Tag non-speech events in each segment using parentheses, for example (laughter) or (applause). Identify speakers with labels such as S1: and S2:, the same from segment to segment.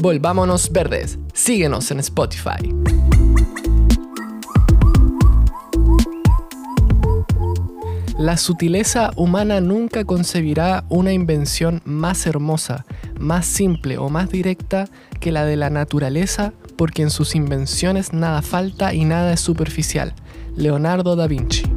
S1: Volvámonos Verdes. Síguenos en Spotify. La sutileza humana nunca concebirá una invención más hermosa, más simple o más directa que la de la naturaleza, porque en sus invenciones nada falta y nada es superficial. Leonardo da Vinci.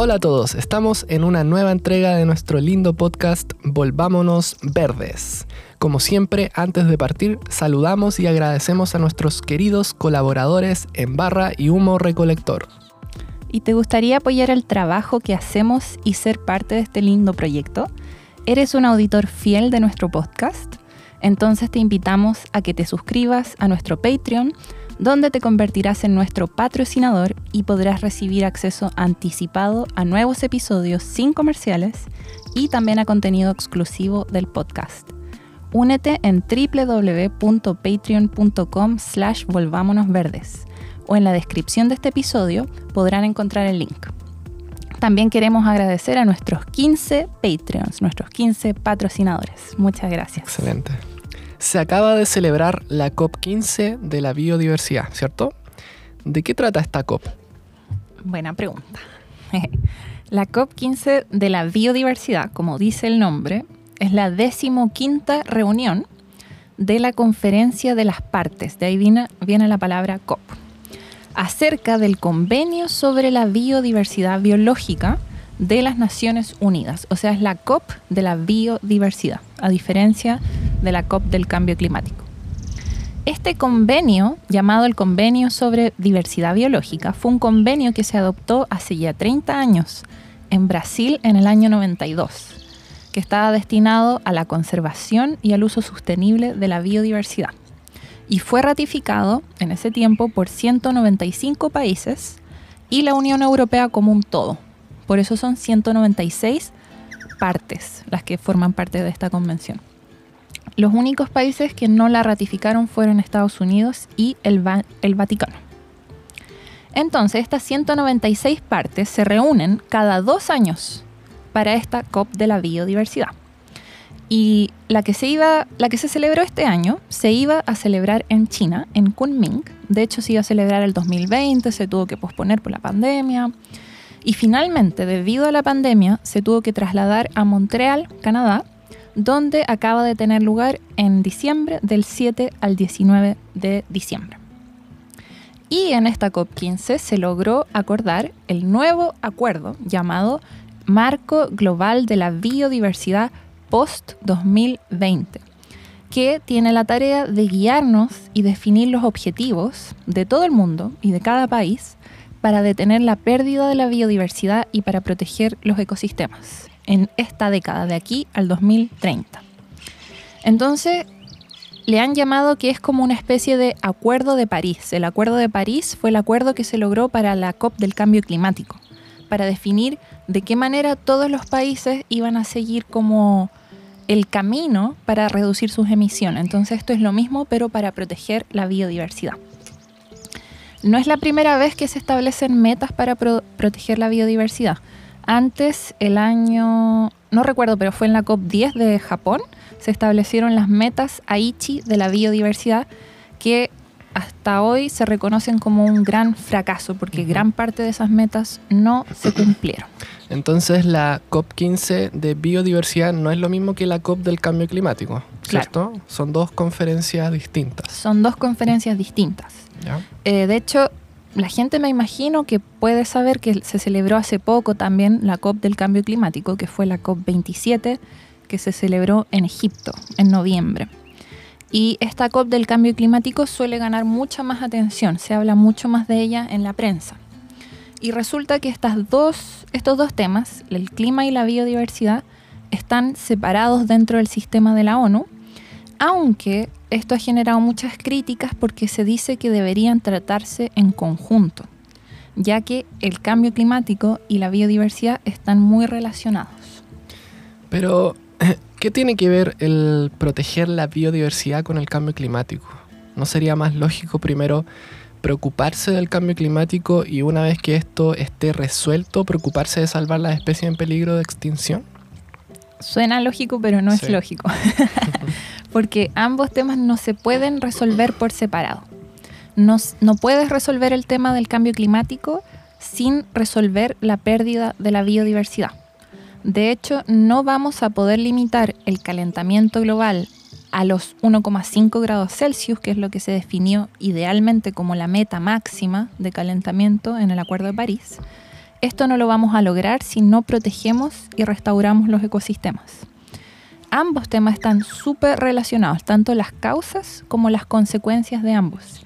S1: Hola a todos, estamos en una nueva entrega de nuestro lindo podcast Volvámonos Verdes. Como siempre, antes de partir, saludamos y agradecemos a nuestros queridos colaboradores en Barra y Humo Recolector.
S2: ¿Y te gustaría apoyar el trabajo que hacemos y ser parte de este lindo proyecto? ¿Eres un auditor fiel de nuestro podcast? Entonces te invitamos a que te suscribas a nuestro Patreon, donde te convertirás en nuestro patrocinador y podrás recibir acceso anticipado a nuevos episodios sin comerciales y también a contenido exclusivo del podcast. Únete en www.patreon.com slash volvámonosverdes o en la descripción de este episodio podrán encontrar el link. También queremos agradecer a nuestros 15 Patreons, nuestros 15 patrocinadores. Muchas gracias.
S1: Excelente. Se acaba de celebrar la COP15 de la biodiversidad, ¿cierto? ¿De qué trata esta COP?
S2: Buena pregunta. (laughs) La COP15 de la biodiversidad, como dice el nombre, es la decimoquinta reunión de la Conferencia de las Partes, de ahí viene, viene la palabra COP acerca del convenio sobre la biodiversidad biológica de las Naciones Unidas. O sea, es la COP de la biodiversidad, a diferencia la COP del cambio climático. Este convenio, llamado el Convenio sobre Diversidad Biológica, fue un convenio que se adoptó hace ya 30 años en Brasil en el año 92, que estaba destinado a la conservación y al uso sostenible de la biodiversidad y fue ratificado en ese tiempo por 195 países y la Unión Europea como un todo. Por eso son 196 partes las que forman parte de esta convención. Los únicos países que no la ratificaron fueron Estados Unidos y el, Vaticano. Entonces, estas 196 partes se reúnen cada dos años para esta COP de la biodiversidad. Y la que, se iba, la que se celebró este año se iba a celebrar en China, en Kunming. De hecho, se iba a celebrar el 2020, se tuvo que posponer por la pandemia. Y finalmente, debido a la pandemia, se tuvo que trasladar a Montreal, Canadá, donde acaba de tener lugar en diciembre, del 7 al 19 de diciembre. Y en esta COP15 se logró acordar el nuevo acuerdo llamado Marco Global de la Biodiversidad post-2020, que tiene la tarea de guiarnos y definir los objetivos de todo el mundo y de cada país para detener la pérdida de la biodiversidad y para proteger los ecosistemas en esta década, de aquí al 2030. Entonces, le han llamado que es como una especie de acuerdo de París. El acuerdo de París fue el acuerdo que se logró para la COP del cambio climático, para definir de qué manera todos los países iban a seguir como el camino para reducir sus emisiones. Entonces esto es lo mismo, pero para proteger la biodiversidad. No es la primera vez que se establecen metas para proteger la biodiversidad. Antes, el año, no recuerdo, pero fue en la COP10 de Japón, se establecieron las metas Aichi de la biodiversidad que hasta hoy se reconocen como un gran fracaso porque gran parte de esas metas no se cumplieron.
S1: Entonces la COP15 de biodiversidad no es lo mismo que la COP del cambio climático, ¿cierto? Son dos conferencias distintas.
S2: Son dos conferencias distintas. Eh, de hecho, la gente me imagino que puede saber que se celebró hace poco también la COP del cambio climático, que fue la COP27, que se celebró en Egipto en noviembre. Y esta COP del cambio climático suele ganar mucha más atención, se habla mucho más de ella en la prensa. Y resulta que estas dos, estos dos temas, el clima y la biodiversidad, están separados dentro del sistema de la ONU, aunque esto ha generado muchas críticas porque se dice que deberían tratarse en conjunto, ya que el cambio climático y la biodiversidad están muy relacionados.
S1: Pero, (clears throat) ¿qué tiene que ver el proteger la biodiversidad con el cambio climático? ¿No sería más lógico primero preocuparse del cambio climático y una vez que esto esté resuelto, preocuparse de salvar las especies en peligro de extinción?
S2: Suena lógico, pero no es lógico. (laughs) Porque ambos temas no se pueden resolver por separado. No, puedes resolver el tema del cambio climático sin resolver la pérdida de la biodiversidad. De hecho, no vamos a poder limitar el calentamiento global a los 1,5 grados Celsius, que es lo que se definió idealmente como la meta máxima de calentamiento en el Acuerdo de París. Esto no lo vamos a lograr si no protegemos y restauramos los ecosistemas. Ambos temas están súper relacionados, tanto las causas como las consecuencias de ambos.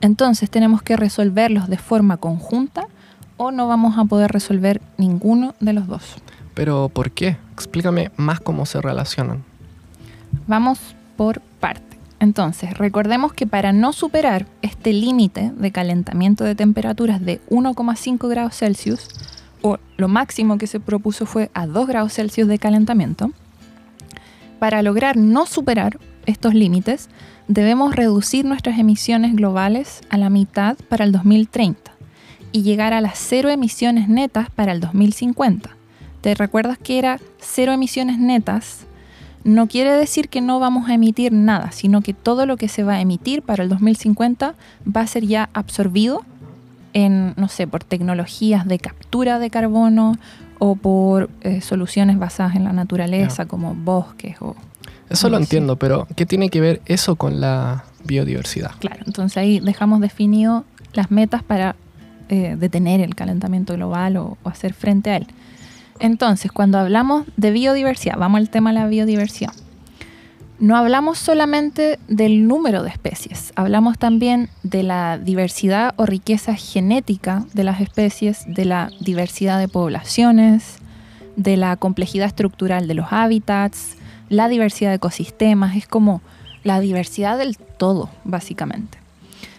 S2: Entonces tenemos que resolverlos de forma conjunta o no vamos a poder resolver ninguno de los dos.
S1: Pero ¿por qué? Explícame más cómo se relacionan.
S2: Vamos por parte. Entonces, recordemos que para no superar este límite de calentamiento de temperaturas de 1,5 grados Celsius, o lo máximo que se propuso fue a 2 grados Celsius de calentamiento, para lograr no superar estos límites, debemos reducir nuestras emisiones globales a la mitad para el 2030 y llegar a las cero emisiones netas para el 2050. ¿Te recuerdas que era cero emisiones netas? no quiere decir que no vamos a emitir nada, sino que todo lo que se va a emitir para el 2050 va a ser ya absorbido en, no sé, por tecnologías de captura de carbono o por eh, soluciones basadas en la naturaleza, como bosques o...
S1: Eso lo entiendo, pero ¿qué tiene que ver eso con la biodiversidad?
S2: Claro, entonces ahí dejamos definido las metas para eh, detener el calentamiento global o, o hacer frente a él. Entonces, cuando hablamos de biodiversidad, vamos al tema de la biodiversidad. No hablamos solamente del número de especies, hablamos también de la diversidad o riqueza genética de las especies, de la diversidad de poblaciones, de la complejidad estructural de los hábitats, la diversidad de ecosistemas, es como la diversidad del todo, básicamente.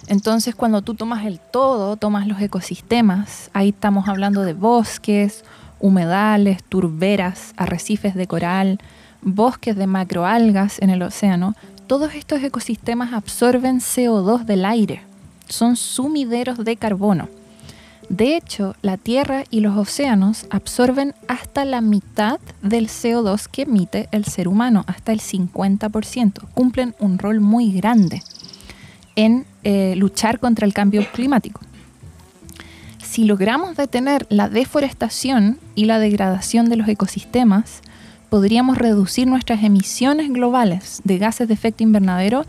S2: Entonces, cuando tú tomas el todo, tomas los ecosistemas, ahí estamos hablando de bosques, humedales, turberas, arrecifes de coral, bosques de macroalgas en el océano, todos estos ecosistemas absorben CO2 del aire, son sumideros de carbono. De hecho, la Tierra y los océanos absorben hasta la mitad del CO2 que emite el ser humano, hasta el 50%. Cumplen un rol muy grande en eh, luchar contra el cambio climático. Si logramos detener la deforestación y la degradación de los ecosistemas, podríamos reducir nuestras emisiones globales de gases de efecto invernadero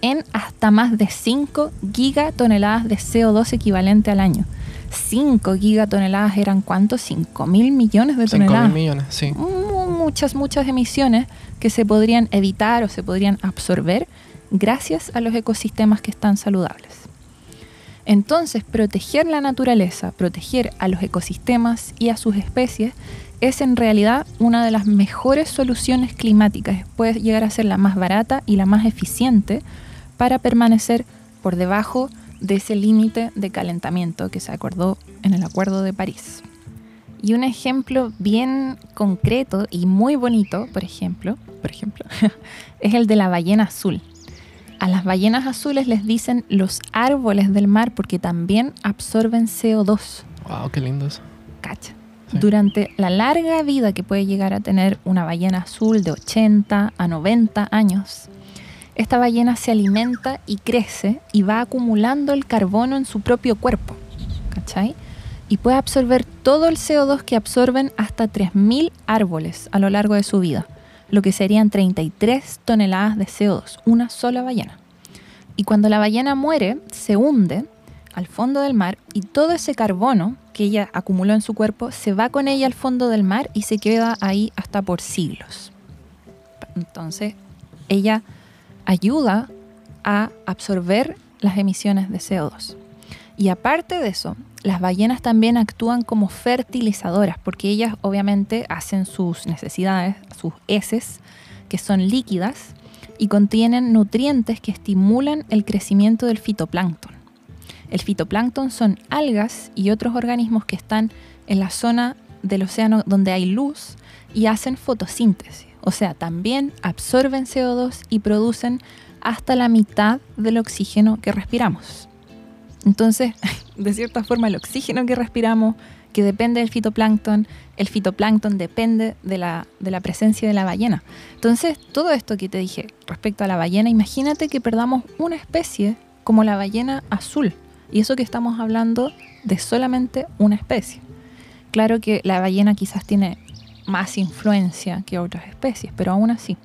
S2: en hasta más de 5 gigatoneladas de CO2 equivalente al año. 5 gigatoneladas eran cuántos? 5 mil millones de
S1: 5 mil
S2: toneladas.
S1: millones, sí.
S2: Mu- Muchas, muchas emisiones que se podrían evitar o se podrían absorber gracias a los ecosistemas que están saludables. Entonces, proteger la naturaleza, proteger a los ecosistemas y a sus especies es en realidad una de las mejores soluciones climáticas. Puede llegar a ser la más barata y la más eficiente para permanecer por debajo de ese límite de calentamiento que se acordó en el Acuerdo de París. Y un ejemplo bien concreto y muy bonito, por ejemplo, por ejemplo, (laughs) es el de la ballena azul. A las ballenas azules les dicen los árboles del mar porque también absorben CO2.
S1: Wow, qué lindo eso.
S2: Cacha.
S1: Sí.
S2: Durante la larga vida que puede llegar a tener una ballena azul de 80 a 90 años, esta ballena se alimenta y crece y va acumulando el carbono en su propio cuerpo. ¿Cachai? Y puede absorber todo el CO2 que absorben hasta 3.000 árboles a lo largo de su vida, lo que serían 33 toneladas de CO2, una sola ballena. Y cuando la ballena muere, se hunde al fondo del mar y todo ese carbono que ella acumuló en su cuerpo se va con ella al fondo del mar y se queda ahí hasta por siglos. Entonces, ella ayuda a absorber las emisiones de CO2. Y aparte de eso, las ballenas también actúan como fertilizadoras porque ellas obviamente hacen sus necesidades, sus heces, que son líquidas y contienen nutrientes que estimulan el crecimiento del fitoplancton. El fitoplancton son algas y otros organismos que están en la zona del océano donde hay luz y hacen fotosíntesis. O sea, también absorben CO2 y producen hasta la mitad del oxígeno que respiramos. Entonces, (laughs) de cierta forma, el oxígeno que respiramos, que depende del fitoplancton, el fitoplancton depende de la, de la presencia de la ballena. Entonces, todo esto que te dije respecto a la ballena, imagínate que perdamos una especie como la ballena azul. Y eso que estamos hablando de solamente una especie. Claro que la ballena quizás tiene más influencia que otras especies, pero aún así.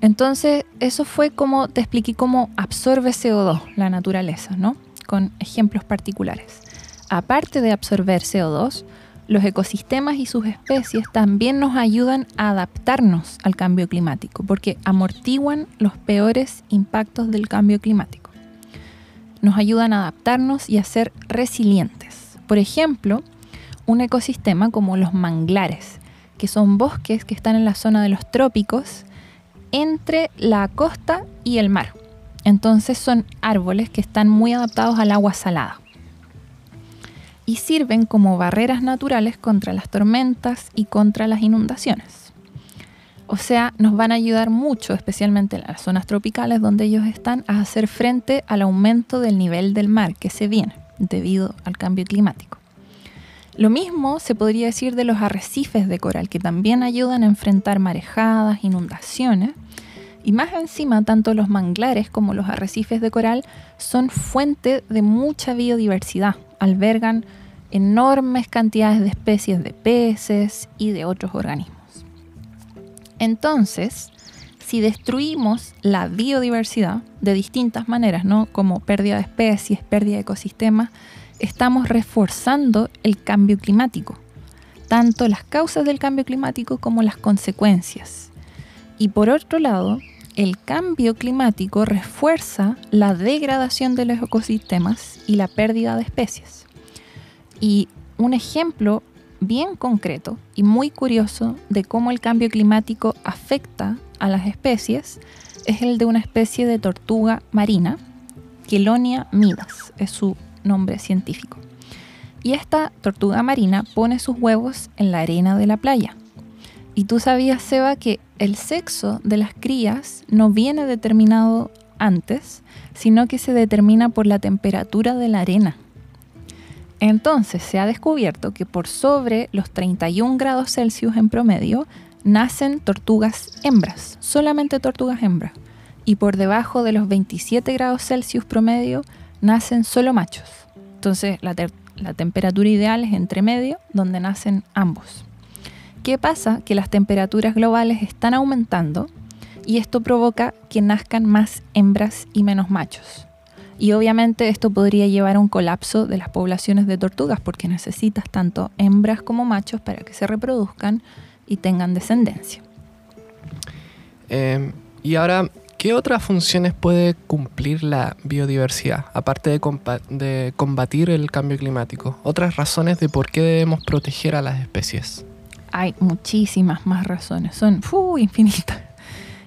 S2: Entonces, eso fue como te expliqué cómo absorbe CO2 la naturaleza, ¿no? Con ejemplos particulares. Aparte de absorber CO2, los ecosistemas y sus especies también nos ayudan a adaptarnos al cambio climático, porque amortiguan los peores impactos del cambio climático. Nos ayudan a adaptarnos y a ser resilientes. Por ejemplo, un ecosistema como los manglares, que son bosques que están en la zona de los trópicos entre la costa y el mar. Entonces son árboles que están muy adaptados al agua salada y sirven como barreras naturales contra las tormentas y contra las inundaciones. O sea, nos van a ayudar mucho, especialmente en las zonas tropicales donde ellos están, a hacer frente al aumento del nivel del mar que se viene debido al cambio climático. Lo mismo se podría decir de los arrecifes de coral, que también ayudan a enfrentar marejadas, inundaciones. Y más encima, tanto los manglares como los arrecifes de coral son fuente de mucha biodiversidad. Albergan enormes cantidades de especies de peces y de otros organismos. Entonces, si destruimos la biodiversidad de distintas maneras, ¿no? como pérdida de especies, pérdida de ecosistemas, estamos reforzando el cambio climático, tanto las causas del cambio climático como las consecuencias. Y por otro lado, el cambio climático refuerza la degradación de los ecosistemas y la pérdida de especies. Y un ejemplo bien concreto y muy curioso de cómo el cambio climático afecta a las especies es el de una especie de tortuga marina, Quelonia midas, es su nombre científico. Y esta tortuga marina pone sus huevos en la arena de la playa. Y tú sabías, Seba, que el sexo de las crías no viene determinado antes, sino que se determina por la temperatura de la arena. Entonces se ha descubierto que por sobre los 31 grados Celsius en promedio nacen tortugas hembras, solamente tortugas hembras. Y por debajo de los 27 grados Celsius promedio nacen solo machos. Entonces la, temperatura ideal es entre medio, donde nacen ambos. ¿Qué pasa? Que las temperaturas globales están aumentando y esto provoca que nazcan más hembras y menos machos. Y obviamente esto podría llevar a un colapso de las poblaciones de tortugas porque necesitas tanto hembras como machos para que se reproduzcan y tengan descendencia.
S1: Em, y ahora ¿Qué otras funciones puede cumplir la biodiversidad, aparte de, combatir el cambio climático? Otras razones de por qué debemos proteger a las especies.
S2: Hay muchísimas más razones, son infinitas.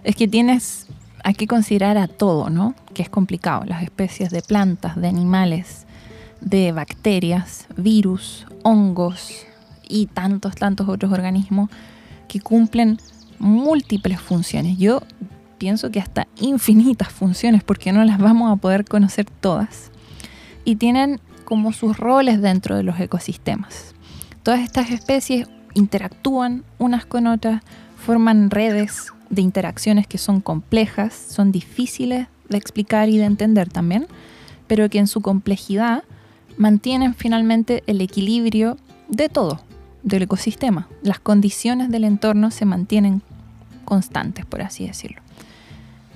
S2: Es que tienes, hay que considerar a todo, ¿no? Que es complicado, las especies de plantas, de animales, de bacterias, virus, hongos y tantos, tantos otros organismos que cumplen múltiples funciones. Yo pienso que hasta infinitas funciones, porque no las vamos a poder conocer todas. Y tienen como sus roles dentro de los ecosistemas. Todas estas especies interactúan unas con otras, forman redes de interacciones que son complejas, son difíciles de explicar y de entender también, pero que en su complejidad mantienen finalmente el equilibrio de todo, del ecosistema. Las condiciones del entorno se mantienen constantes, por así decirlo.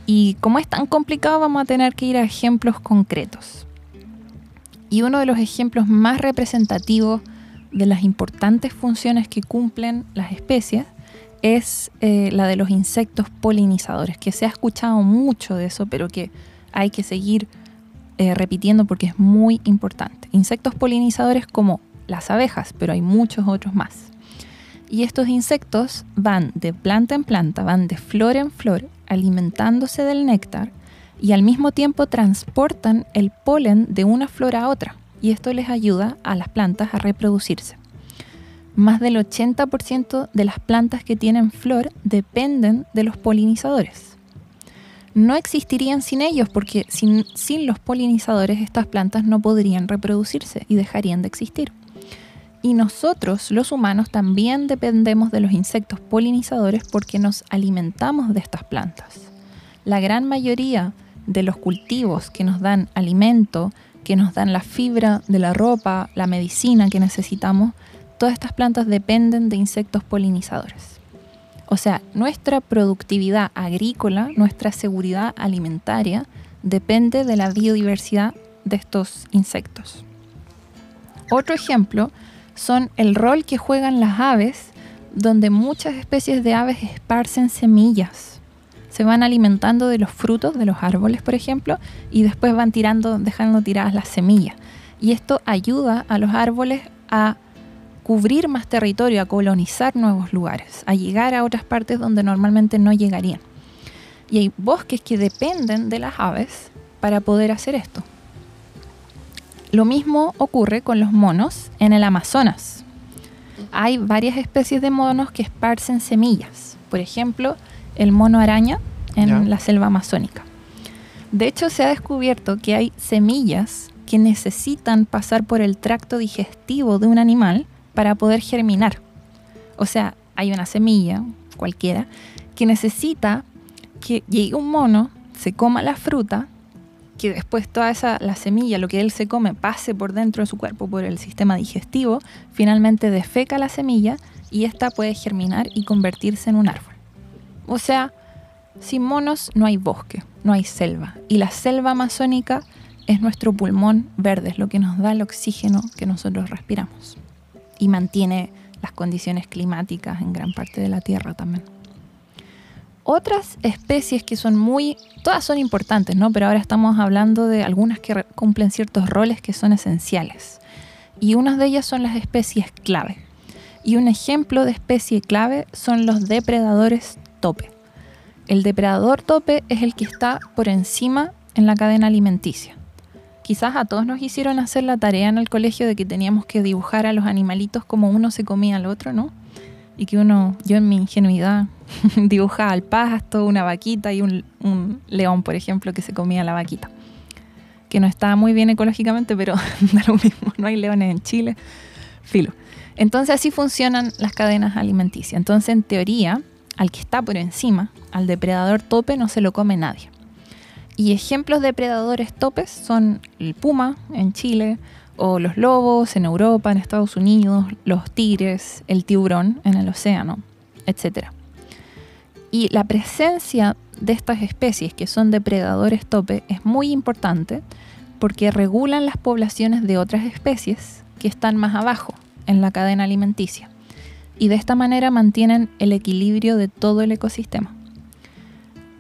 S2: Y como es tan complicado, vamos a tener que ir a ejemplos concretos. Y uno de los ejemplos más representativos de las importantes funciones que cumplen las especies es eh, la de los insectos polinizadores, que se ha escuchado mucho de eso, pero que hay que seguir eh, repitiendo porque es muy importante. Insectos polinizadores como las abejas, pero hay muchos otros más. Y estos insectos van de planta en planta, van de flor en flor alimentándose del néctar y al mismo tiempo transportan el polen de una flor a otra y esto les ayuda a las plantas a reproducirse. Más del 80% de las plantas que tienen flor dependen de los polinizadores. no existirían sin ellos porque sin, sin los polinizadores estas plantas no podrían reproducirse y dejarían de existir. Y nosotros, los humanos, también dependemos de los insectos polinizadores porque nos alimentamos de estas plantas. La gran mayoría de los cultivos que nos dan alimento, que nos dan la fibra de la ropa, la medicina que necesitamos, todas estas plantas dependen de insectos polinizadores. O sea, nuestra productividad agrícola, nuestra seguridad alimentaria, depende de la biodiversidad de estos insectos. Otro ejemplo son el rol que juegan las aves, donde muchas especies de aves esparcen semillas. Se van alimentando de los frutos de los árboles, por ejemplo, y después van tirando, dejando tiradas las semillas. Y esto ayuda a los árboles a cubrir más territorio, a colonizar nuevos lugares, a llegar a otras partes donde normalmente no llegarían. Y hay bosques que dependen de las aves para poder hacer esto. Lo mismo ocurre con los monos en el Amazonas. Hay varias especies de monos que esparcen semillas. Por ejemplo, el mono araña en la selva amazónica. De hecho, se ha descubierto que hay semillas que necesitan pasar por el tracto digestivo de un animal para poder germinar. O sea, hay una semilla, cualquiera, que necesita que llegue un mono, se coma la fruta, que después toda esa, la semilla, lo que él se come, pase por dentro de su cuerpo, por el sistema digestivo, finalmente defeca la semilla y ésta puede germinar y convertirse en un árbol. O sea, sin monos no hay bosque, no hay selva. Y la selva amazónica es nuestro pulmón verde, es lo que nos da el oxígeno que nosotros respiramos y mantiene las condiciones climáticas en gran parte de la Tierra también. Otras especies que son muy, todas son importantes, ¿no? Pero ahora estamos hablando de algunas que cumplen ciertos roles que son esenciales. Y unas de ellas son las especies clave. Y un ejemplo de especie clave son los depredadores tope. El depredador tope es el que está por encima en la cadena alimenticia quizás a todos nos hicieron hacer la tarea en el colegio de que teníamos que dibujar a los animalitos como uno se comía al otro, ¿no? Y que uno, yo en mi ingenuidad, (laughs) dibujaba al pasto, una vaquita y un, un, león, por ejemplo, que se comía la vaquita. Que no estaba muy bien ecológicamente, pero (laughs) da lo mismo, no hay leones en Chile. Filo. Entonces así funcionan las cadenas alimenticias. Entonces, en teoría, al que está por encima, al depredador tope, no se lo come nadie. Y ejemplos de predadores topes son el puma en Chile, o los lobos en Europa, en Estados Unidos, los tigres, el tiburón en el océano, etc. Y la presencia de estas especies que son depredadores tope es muy importante porque regulan las poblaciones de otras especies que están más abajo en la cadena alimenticia y de esta manera mantienen el equilibrio de todo el ecosistema.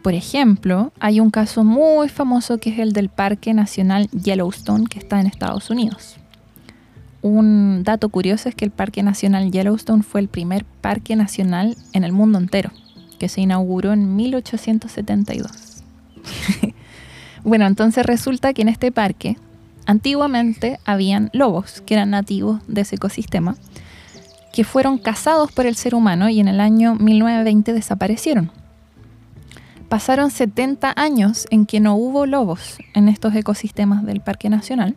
S2: Por ejemplo, hay un caso muy famoso que es el del Parque Nacional Yellowstone que está en Estados Unidos. Un dato curioso es que el Parque Nacional Yellowstone fue el primer parque nacional en el mundo entero, que se inauguró en 1872. (laughs) bueno, entonces resulta que en este parque antiguamente habían lobos que eran nativos de ese ecosistema, que fueron cazados por el ser humano y en el año 1920 desaparecieron Pasaron 70 años en que no hubo lobos en estos ecosistemas del Parque Nacional,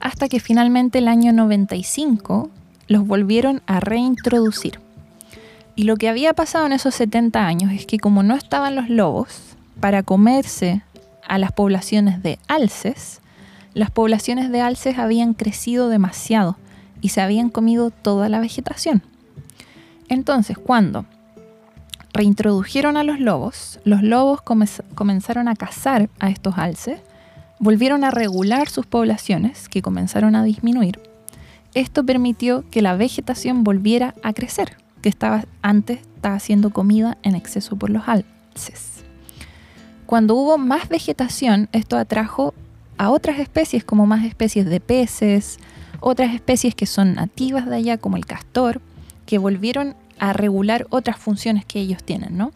S2: hasta que finalmente el año 95 los volvieron a reintroducir. Y lo que había pasado en esos 70 años es que como no estaban los lobos para comerse a las poblaciones de alces, las poblaciones de alces habían crecido demasiado y se habían comido toda la vegetación. Entonces, cuando reintrodujeron a los lobos, los lobos comenzaron a cazar a estos alces, volvieron a regular sus poblaciones, que comenzaron a disminuir. Esto permitió que la vegetación volviera a crecer, que estaba antes estaba siendo comida en exceso por los alces. Cuando hubo más vegetación, esto atrajo a otras especies, como más especies de peces, otras especies que son nativas de allá, como el castor, que volvieron a regular otras funciones que ellos tienen, ¿no?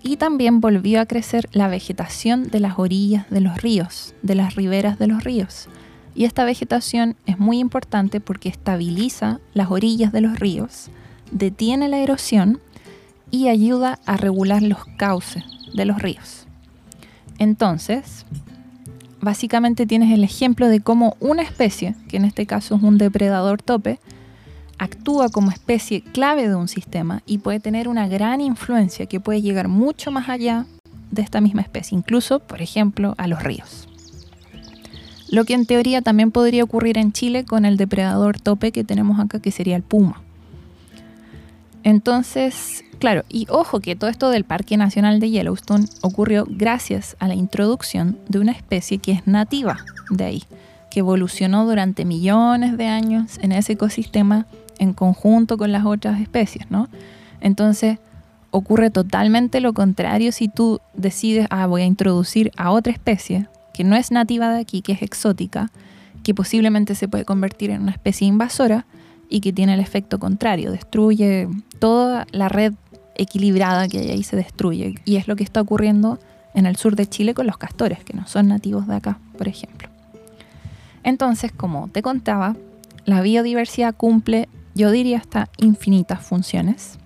S2: Y también volvió a crecer la vegetación de las orillas de los ríos, de las riberas de los ríos. Y esta vegetación es muy importante porque estabiliza las orillas de los ríos, detiene la erosión y ayuda a regular los cauces de los ríos. Entonces, básicamente tienes el ejemplo de cómo una especie, que en este caso es un depredador tope, actúa como especie clave de un sistema y puede tener una gran influencia que puede llegar mucho más allá de esta misma especie, incluso, por ejemplo, a los ríos. Lo que en teoría también podría ocurrir en Chile con el depredador tope que tenemos acá, que sería el puma. Entonces, claro, y ojo que todo esto del Parque Nacional de Yellowstone ocurrió gracias a la introducción de una especie que es nativa de ahí, que evolucionó durante millones de años en ese ecosistema en conjunto con las otras especies, ¿no? Entonces, ocurre totalmente lo contrario si tú decides, ah, voy a introducir a otra especie que no es nativa de aquí, que es exótica, que posiblemente se puede convertir en una especie invasora y que tiene el efecto contrario, destruye toda la red equilibrada que hay ahí, se destruye. Y es lo que está ocurriendo en el sur de Chile con los castores, que no son nativos de acá, por ejemplo. Entonces, como te contaba, la biodiversidad cumple, yo diría, hasta infinitas funciones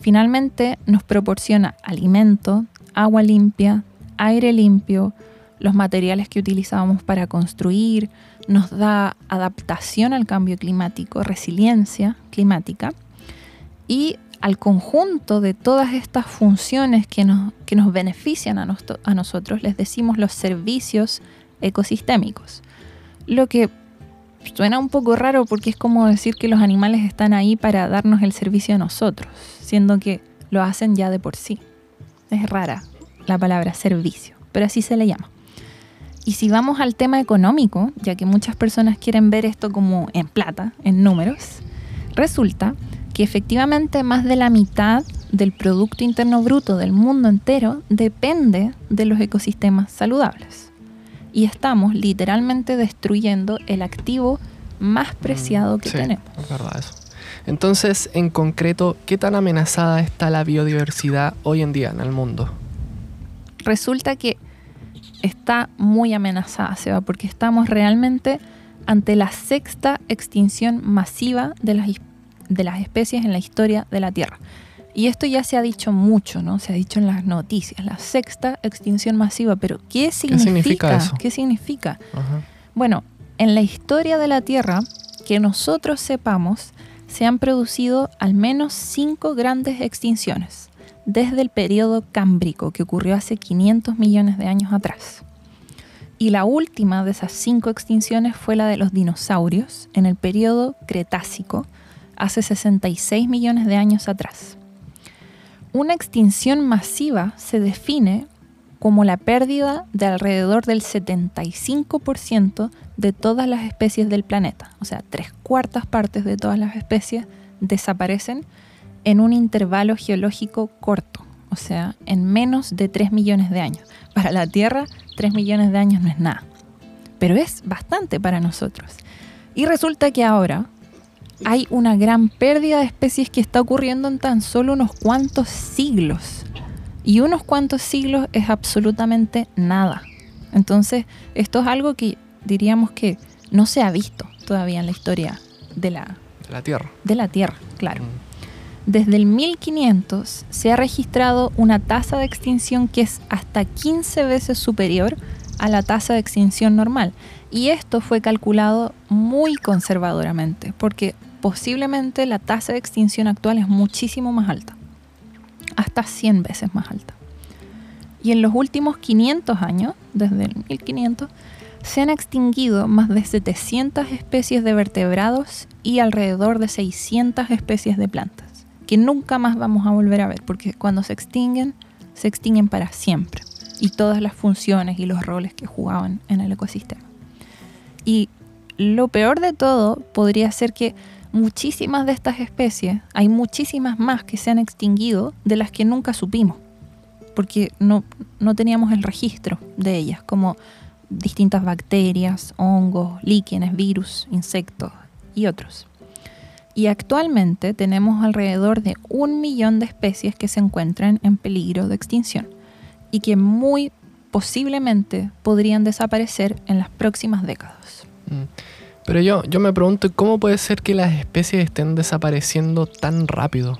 S2: Finalmente nos proporciona alimento, agua limpia, aire limpio, los materiales que utilizábamos para construir, nos da adaptación al cambio climático, resiliencia climática y al conjunto de todas estas funciones que nos, que nos benefician a, a nosotros les decimos los servicios ecosistémicos. Lo que suena un poco raro porque es como decir que los animales están ahí para darnos el servicio a nosotros siendo que lo hacen ya de por sí. Es rara la palabra servicio, pero así se le llama. Y si vamos al tema económico, ya que muchas personas quieren ver esto como en plata, en números, resulta que efectivamente más de la mitad del Producto Interno Bruto del mundo entero depende de los ecosistemas saludables. Y estamos literalmente destruyendo el activo más preciado que tenemos.
S1: Es verdad eso. Entonces, en concreto, ¿qué tan amenazada está la biodiversidad hoy en día en el mundo?
S2: Resulta que está muy amenazada, Seba, porque estamos realmente ante la sexta extinción masiva de las, de las especies en la historia de la Tierra. Y esto ya se ha dicho mucho, ¿no? Se ha dicho en las noticias, la sexta extinción masiva, pero ¿qué significa? ¿Qué significa Bueno, en la historia de la Tierra, que nosotros sepamos, se han producido al menos cinco grandes extinciones desde el periodo cámbrico que ocurrió hace 500 millones de años atrás. Y la última de esas cinco extinciones fue la de los dinosaurios en el periodo Cretácico, hace 66 millones de años atrás. Una extinción masiva se define como la pérdida de alrededor del 75% de todas las especies del planeta. O sea, tres cuartas partes de todas las especies desaparecen en un intervalo geológico corto, o sea, en menos de 3 millones de años. Para la Tierra, 3 millones de años no es nada, pero es bastante para nosotros. Y resulta que ahora hay una gran pérdida de especies que está ocurriendo en tan solo unos cuantos siglos. Y unos cuantos siglos es absolutamente nada. Entonces, esto es algo que diríamos que no se ha visto todavía en la historia de la,
S1: la Tierra.
S2: De la Tierra, claro. Mm. Desde el 1500 se ha registrado una tasa de extinción que es hasta 15 veces superior a la tasa de extinción normal. Y esto fue calculado muy conservadoramente, porque posiblemente la tasa de extinción actual es muchísimo más alta hasta 100 veces más alta. Y en los últimos 500 años, desde el 1500, se han extinguido más de 700 especies de vertebrados y alrededor de 600 especies de plantas, que nunca más vamos a volver a ver, porque cuando se extinguen, se extinguen para siempre, y todas las funciones y los roles que jugaban en el ecosistema. Y lo peor de todo podría ser que muchísimas de estas especies, hay muchísimas más que se han extinguido de las que nunca supimos, porque no, no teníamos el registro de ellas, como distintas bacterias, hongos, líquenes, virus, insectos y otros. Y actualmente tenemos alrededor de un millón de especies que se encuentran en peligro de extinción y que muy posiblemente podrían desaparecer en las próximas décadas. Mm.
S1: Pero yo, yo me pregunto, ¿cómo puede ser que las especies estén desapareciendo tan rápido?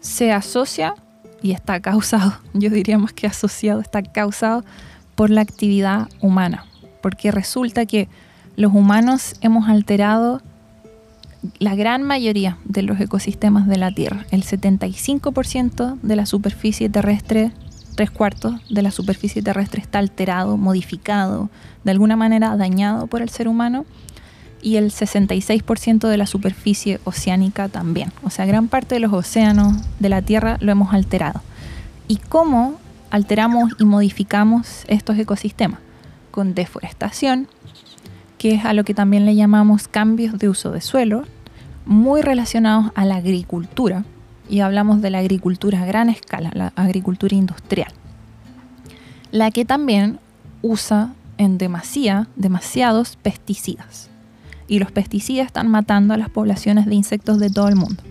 S2: Se asocia y está causado, (laughs) yo diría más que asociado, está causado por la actividad humana, porque resulta que los humanos hemos alterado la gran mayoría de los ecosistemas de la Tierra. El 75% de la superficie terrestre, tres cuartos de la superficie terrestre está alterado, modificado, de alguna manera dañado por el ser humano y el 66% de la superficie oceánica también. O sea, gran parte de los océanos de la Tierra lo hemos alterado. ¿Y cómo alteramos y modificamos estos ecosistemas? Con deforestación, que es a lo que también le llamamos cambios de uso de suelo, muy relacionados a la agricultura. Y hablamos de la agricultura a gran escala, la agricultura industrial. La que también usa en demasía, demasiados pesticidas y los pesticidas están matando a las poblaciones de insectos de todo el mundo.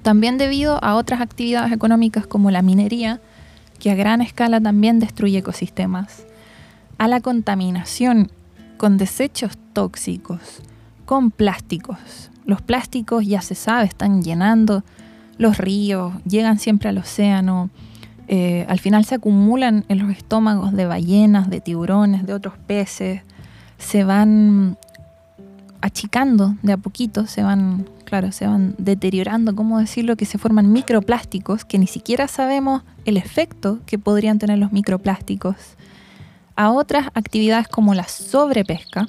S2: También debido a otras actividades económicas como la minería, que a gran escala también destruye ecosistemas, a la contaminación con desechos tóxicos, con plásticos. Los plásticos ya se sabe, están llenando los ríos, llegan siempre al océano, eh, al final se acumulan en los estómagos de ballenas, de tiburones, de otros peces, se van achicando de a poquito, se van, claro, se van deteriorando, ¿cómo decirlo? Que se forman microplásticos que ni siquiera sabemos el efecto que podrían tener los microplásticos. A otras actividades como la sobrepesca,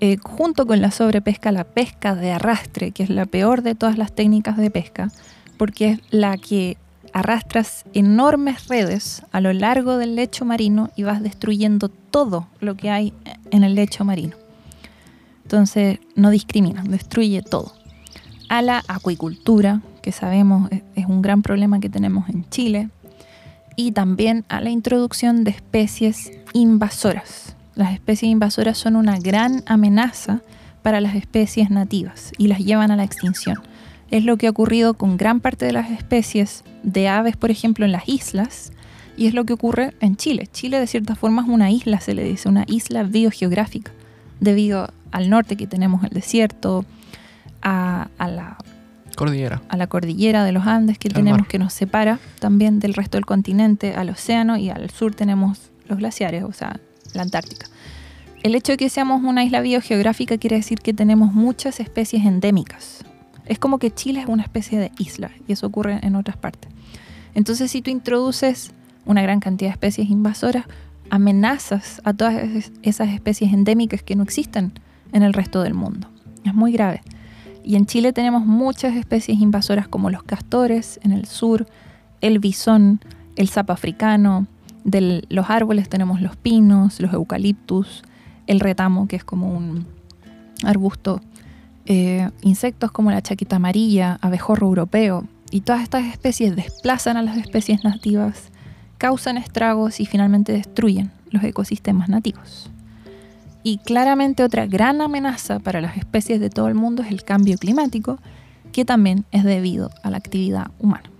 S2: eh, junto con la sobrepesca, la pesca de arrastre, que es la peor de todas las técnicas de pesca, porque es la que arrastras enormes redes a lo largo del lecho marino y vas destruyendo todo lo que hay en el lecho marino. Entonces no discrimina, destruye todo. A la acuicultura, que sabemos es un gran problema que tenemos en Chile, y también a la introducción de especies invasoras. Las especies invasoras son una gran amenaza para las especies nativas y las llevan a la extinción. Es lo que ha ocurrido con gran parte de las especies de aves, por ejemplo, en las islas, y es lo que ocurre en Chile. Chile de cierta forma es una isla, se le dice, una isla biogeográfica, debido al norte que tenemos el desierto, a, la
S1: cordillera.
S2: A la cordillera de los Andes que tenemos que nos separa también del resto del continente, al océano y al sur tenemos los glaciares, o sea, la Antártica. El hecho de que seamos una isla biogeográfica quiere decir que tenemos muchas especies endémicas. Es como que Chile es una especie de isla y eso ocurre en otras partes. Entonces, si tú introduces una gran cantidad de especies invasoras, amenazas a todas esas especies endémicas que no existen en el resto del mundo. Es muy grave. Y en Chile tenemos muchas especies invasoras como los castores en el sur, el bisón, el sapo africano, de los árboles tenemos los pinos, los eucaliptus, el retamo, que es como un arbusto, eh, insectos como la chaquita amarilla, abejorro europeo, y todas estas especies desplazan a las especies nativas, causan estragos y finalmente destruyen los ecosistemas nativos. Y claramente otra gran amenaza para las especies de todo el mundo es el cambio climático, que también es debido a la actividad humana.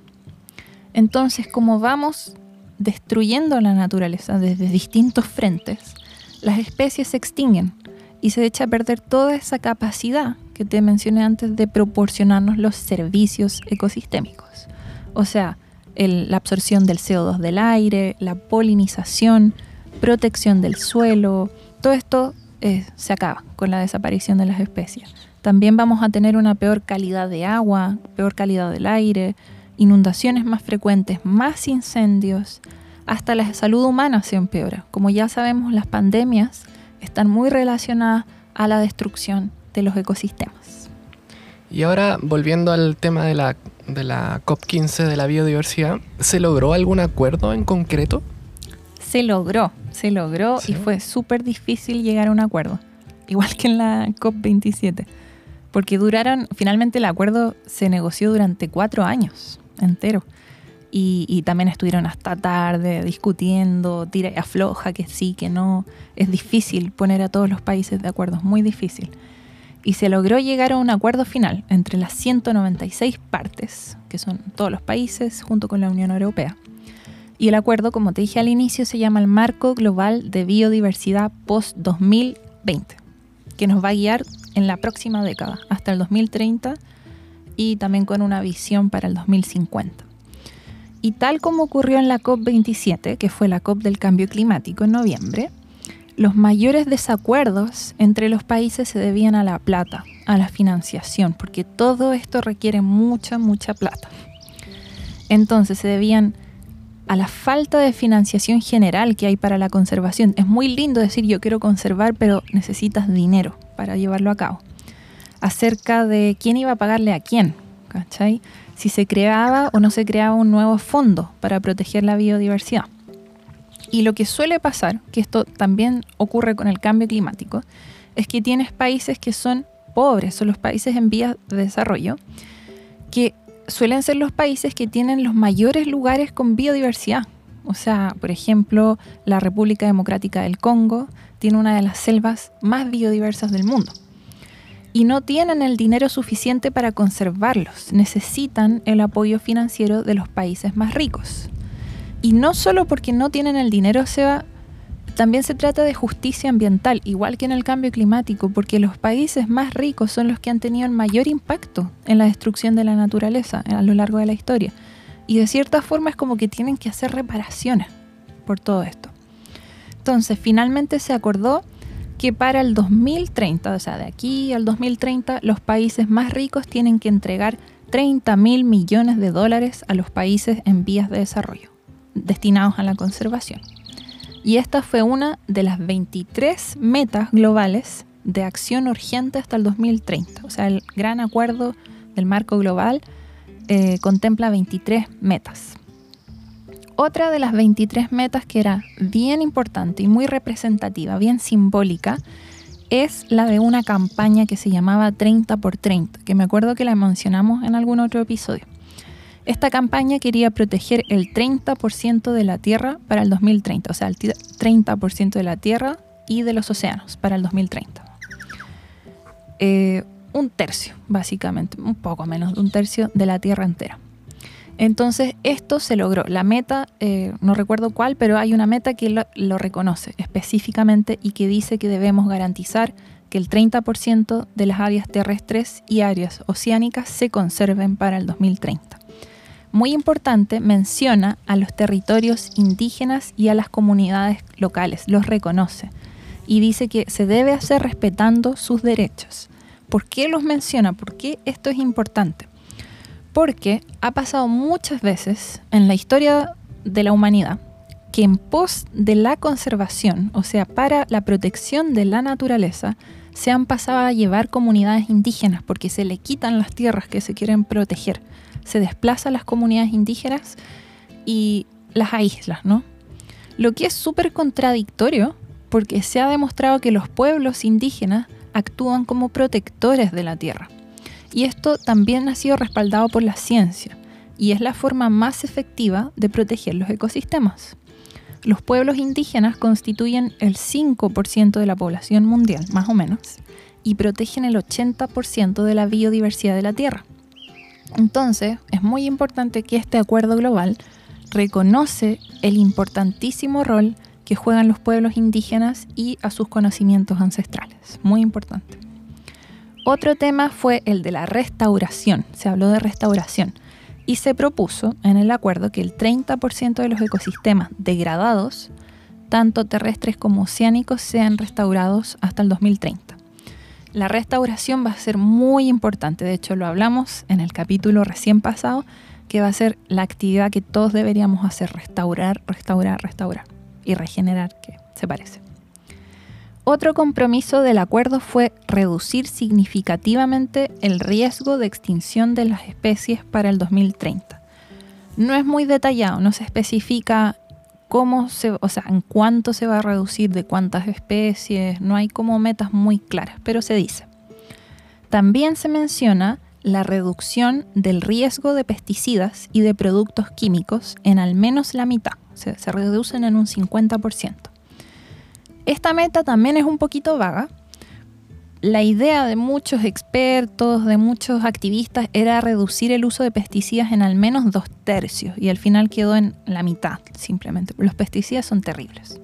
S2: Entonces, como vamos destruyendo la naturaleza desde distintos frentes, las especies se extinguen y se echa a perder toda esa capacidad que te mencioné antes de proporcionarnos los servicios ecosistémicos. O sea, la absorción del CO2 del aire, la polinización, protección del suelo, todo esto eh, se acaba con la desaparición de las especies. También vamos a tener una peor calidad de agua, peor calidad del aire, inundaciones más frecuentes, más incendios, hasta la salud humana se empeora. Como ya sabemos, las pandemias están muy relacionadas a la destrucción de los ecosistemas.
S1: Y ahora, volviendo al tema de la, de la COP15 de la biodiversidad, ¿se logró algún acuerdo en concreto?
S2: Se logró, se logró y fue súper difícil llegar a un acuerdo, igual que en la COP27, porque duraron, finalmente el acuerdo se negoció durante cuatro años entero. Y, también estuvieron hasta tarde discutiendo, tira y afloja, que sí, que no. Es difícil poner a todos los países de acuerdo, es muy difícil. Y se logró llegar a un acuerdo final entre las 196 partes, que son todos los países, junto con la Unión Europea. Y el acuerdo, como te dije al inicio, se llama el Marco Global de Biodiversidad Post-2020, que nos va a guiar en la próxima década, hasta el 2030, y también con una visión para el 2050. Y tal como ocurrió en la COP27, que fue la COP del cambio climático en noviembre, los mayores desacuerdos entre los países se debían a la plata, a la financiación, porque todo esto requiere mucha, mucha plata. Entonces se debían a la falta de financiación general que hay para la conservación. Es muy lindo decir yo quiero conservar, pero necesitas dinero para llevarlo a cabo. Acerca de quién iba a pagarle a quién, ¿cachai? Si se creaba o no se creaba un nuevo fondo para proteger la biodiversidad. Y lo que suele pasar, que esto también ocurre con el cambio climático, es que tienes países que son pobres, son los países en vías de desarrollo, que suelen ser los países que tienen los mayores lugares con biodiversidad. O sea, por ejemplo, la República Democrática del Congo tiene una de las selvas más biodiversas del mundo. Y no tienen el dinero suficiente para conservarlos. Necesitan el apoyo financiero de los países más ricos. Y no solo porque no tienen el dinero, se va también se trata de justicia ambiental, igual que en el cambio climático, porque los países más ricos son los que han tenido el mayor impacto en la destrucción de la naturaleza a lo largo de la historia. Y de cierta forma es como que tienen que hacer reparaciones por todo esto. Entonces, finalmente se acordó que para el 2030, o sea, de aquí al 2030, los países más ricos tienen que entregar 30 mil millones de dólares a los países en vías de desarrollo, destinados a la conservación. Y esta fue una de las 23 metas globales de acción urgente hasta el 2030. O sea, el gran acuerdo del marco global eh, contempla 23 metas. Otra de las 23 metas que era bien importante y muy representativa, bien simbólica, es la de una campaña que se llamaba 30 por 30, que me acuerdo que la mencionamos en algún otro episodio. Esta campaña quería proteger el 30% de la tierra para el 2030, o sea, el 30% de la tierra y de los océanos para el 2030. Eh, un tercio, básicamente, un poco menos de un tercio de la tierra entera. Entonces, esto se logró. La meta, eh, no recuerdo cuál, pero hay una meta que lo, lo reconoce específicamente y que dice que debemos garantizar que el 30% de las áreas terrestres y áreas oceánicas se conserven para el 2030 muy importante, menciona a los territorios indígenas y a las comunidades locales, los reconoce y dice que se debe hacer respetando sus derechos. ¿Por qué los menciona? ¿Por qué esto es importante? Porque ha pasado muchas veces en la historia de la humanidad que en pos de la conservación, o sea, para la protección de la naturaleza, se han pasado a llevar comunidades indígenas porque se le quitan las tierras que se quieren proteger se desplaza a las comunidades indígenas y las aísla, ¿no? Lo que es súper contradictorio porque se ha demostrado que los pueblos indígenas actúan como protectores de la tierra. Y esto también ha sido respaldado por la ciencia y es la forma más efectiva de proteger los ecosistemas. Los pueblos indígenas constituyen el 5% de la población mundial, más o menos, y protegen el 80% de la biodiversidad de la Tierra. Entonces, es muy importante que este acuerdo global reconoce el importantísimo rol que juegan los pueblos indígenas y a sus conocimientos ancestrales. Muy importante. Otro tema fue el de la restauración. Se habló de restauración y se propuso en el acuerdo que el 30% de los ecosistemas degradados, tanto terrestres como oceánicos, sean restaurados hasta el 2030. La restauración va a ser muy importante, de hecho lo hablamos en el capítulo recién pasado, que va a ser la actividad que todos deberíamos hacer, restaurar, restaurar, restaurar y regenerar, que se parece. Otro compromiso del acuerdo fue reducir significativamente el riesgo de extinción de las especies para el 2030. No es muy detallado, no se especifica cómo se, o sea, en cuánto se va a reducir, de cuántas especies, no hay como metas muy claras, pero se dice. También se menciona la reducción del riesgo de pesticidas y de productos químicos en al menos la mitad, se, se reducen en un 50%. Esta meta también es un poquito vaga, la idea de muchos expertos, de muchos activistas, era reducir el uso de pesticidas en al menos dos tercios y al final quedó en la mitad, simplemente. Los pesticidas son terribles.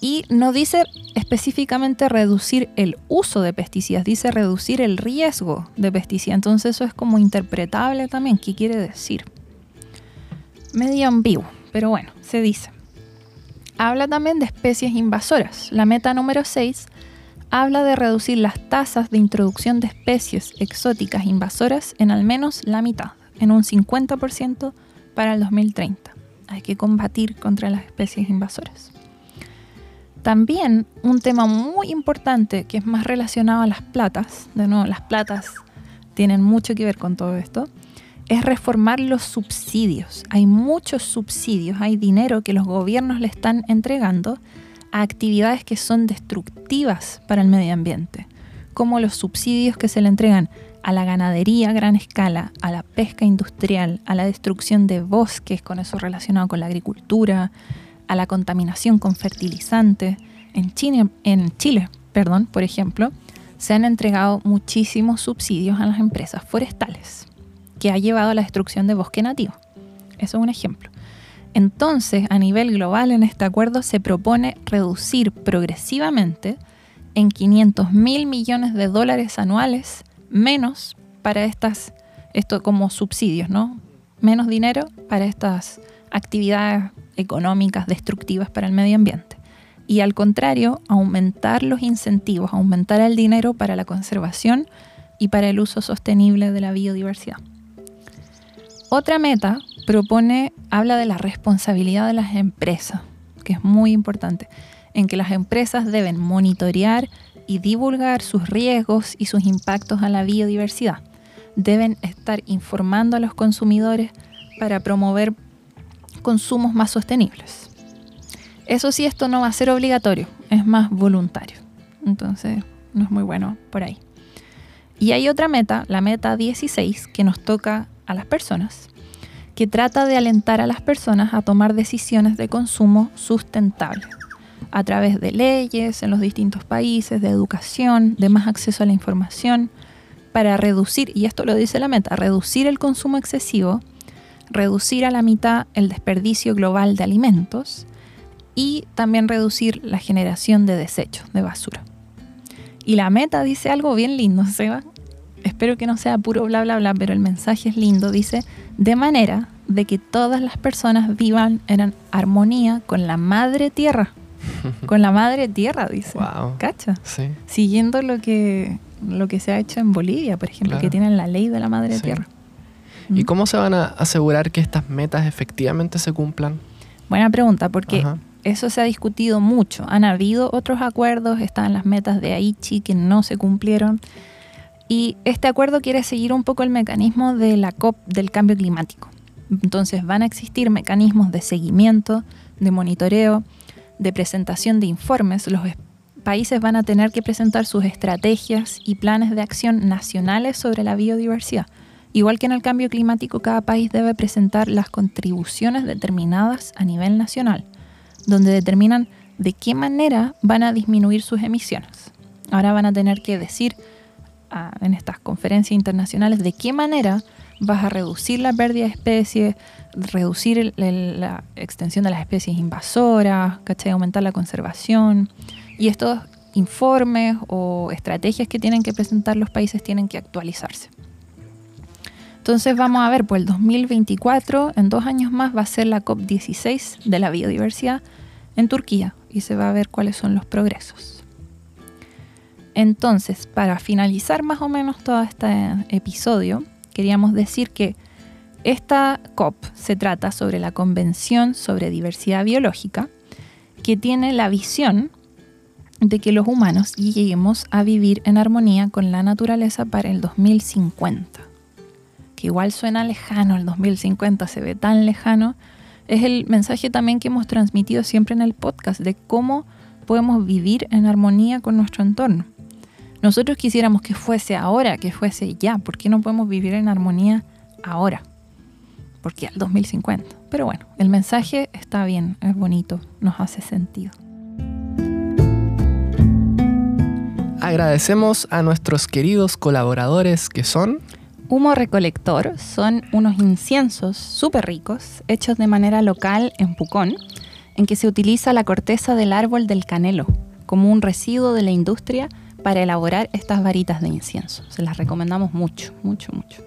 S2: Y no dice específicamente reducir el uso de pesticidas, dice reducir el riesgo de pesticidas. Entonces eso es como interpretable también, ¿qué quiere decir? medio ambiguo, pero bueno, se dice. Habla también de especies invasoras. La meta número 6 habla de reducir las tasas de introducción de especies exóticas invasoras en al menos la mitad, en un 50% para el 2030. Hay que combatir contra las especies invasoras. También un tema muy importante que es más relacionado a las platas, de nuevo, las platas tienen mucho que ver con todo esto, es reformar los subsidios. Hay muchos subsidios, hay dinero que los gobiernos le están entregando a actividades que son destructivas para el medio ambiente, como los subsidios que se le entregan a la ganadería a gran escala, a la pesca industrial, a la destrucción de bosques, con eso relacionado con la agricultura, a la contaminación con fertilizantes. En Chile, en Chile perdón, por ejemplo, se han entregado muchísimos subsidios a las empresas forestales que ha llevado a la destrucción de bosque nativo. Eso es un ejemplo. Entonces, a nivel global, en este acuerdo se propone reducir progresivamente en 500 mil millones de dólares anuales menos para estas, esto como subsidios, ¿no? Menos dinero para estas actividades económicas destructivas para el medio ambiente. Y al contrario, aumentar los incentivos, aumentar el dinero para la conservación y para el uso sostenible de la biodiversidad. Otra meta propone, habla de la responsabilidad de las empresas, que es muy importante, en que las empresas deben monitorear y divulgar sus riesgos y sus impactos a la biodiversidad. Deben estar informando a los consumidores para promover consumos más sostenibles. Eso sí, esto no va a ser obligatorio, es más voluntario. Entonces, no es muy bueno por ahí. Y hay otra meta, la meta 16, que nos toca a las personas, que trata de alentar a las personas a tomar decisiones de consumo sustentable a través de leyes en los distintos países, de educación, de más acceso a la información, para reducir, y esto lo dice la meta, reducir el consumo excesivo, reducir a la mitad el desperdicio global de alimentos y también reducir la generación de desechos, de basura. Y la meta dice algo bien lindo, Seba, espero que no sea puro bla bla bla, pero el mensaje es lindo, dice, de manera de que todas las personas vivan en armonía con la madre tierra. (laughs) con la madre tierra, dice.
S1: Wow.
S2: ¿Cacha?
S1: Sí.
S2: Siguiendo lo que, lo que se ha hecho en Bolivia, por ejemplo,
S1: Claro.
S2: que tienen la ley de la madre
S1: Sí.
S2: tierra.
S1: ¿Y
S2: Mm.
S1: cómo se van a asegurar que estas metas efectivamente se cumplan?
S2: Buena pregunta, porque
S1: Ajá.
S2: eso se ha discutido mucho. Han habido otros acuerdos, están las metas de Aichi que no se cumplieron. Y este acuerdo quiere seguir un poco el mecanismo de la COP del cambio climático. Entonces van a existir mecanismos de seguimiento, de monitoreo, de presentación de informes. Los es- países van a tener que presentar sus estrategias y planes de acción nacionales sobre la biodiversidad. Igual que en el cambio climático, cada país debe presentar las contribuciones determinadas a nivel nacional, donde determinan de qué manera van a disminuir sus emisiones. Ahora van a tener que decir ah, en estas conferencias internacionales de qué manera vas a reducir la pérdida de especies, reducir el- el- la extensión de las especies invasoras, ¿cachai? aumentar la conservación. Y estos informes o estrategias que tienen que presentar los países tienen que actualizarse. Entonces vamos a ver, pues el 2024, en dos años más, va a ser la COP16 de la biodiversidad en Turquía y se va a ver cuáles son los progresos. Entonces, para finalizar más o menos todo este episodio, queríamos decir que esta COP se trata sobre la Convención sobre Diversidad Biológica, que tiene la visión de que los humanos lleguemos a vivir en armonía con la naturaleza para el 2050. Que igual suena lejano, el 2050 se ve tan lejano. Es el mensaje también que hemos transmitido siempre en el podcast de cómo podemos vivir en armonía con nuestro entorno. Nosotros quisiéramos que fuese ahora, que fuese ya. ¿Por qué no podemos vivir en armonía ahora? Porque al 2050. Pero bueno, el mensaje está bien, es bonito, nos hace sentido.
S1: Agradecemos a nuestros queridos colaboradores que son
S2: Humo Recolector son unos inciensos súper ricos, hechos de manera local en Pucón, en que se utiliza la corteza del árbol del canelo como un residuo de la industria para elaborar estas varitas de incienso. Se las recomendamos mucho, mucho, mucho.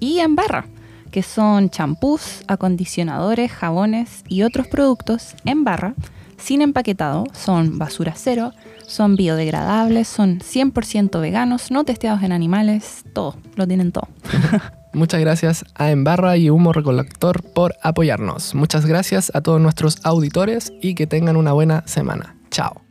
S2: Y en barra, que son champús, acondicionadores, jabones y otros productos en barra, sin empaquetado, son basura cero, son biodegradables, son 100% veganos, no testeados en animales, todo, lo tienen todo. (laughs)
S1: Muchas gracias a Embarra y Humo Recolector por apoyarnos. Muchas gracias a todos nuestros auditores y que tengan una buena semana. Chao.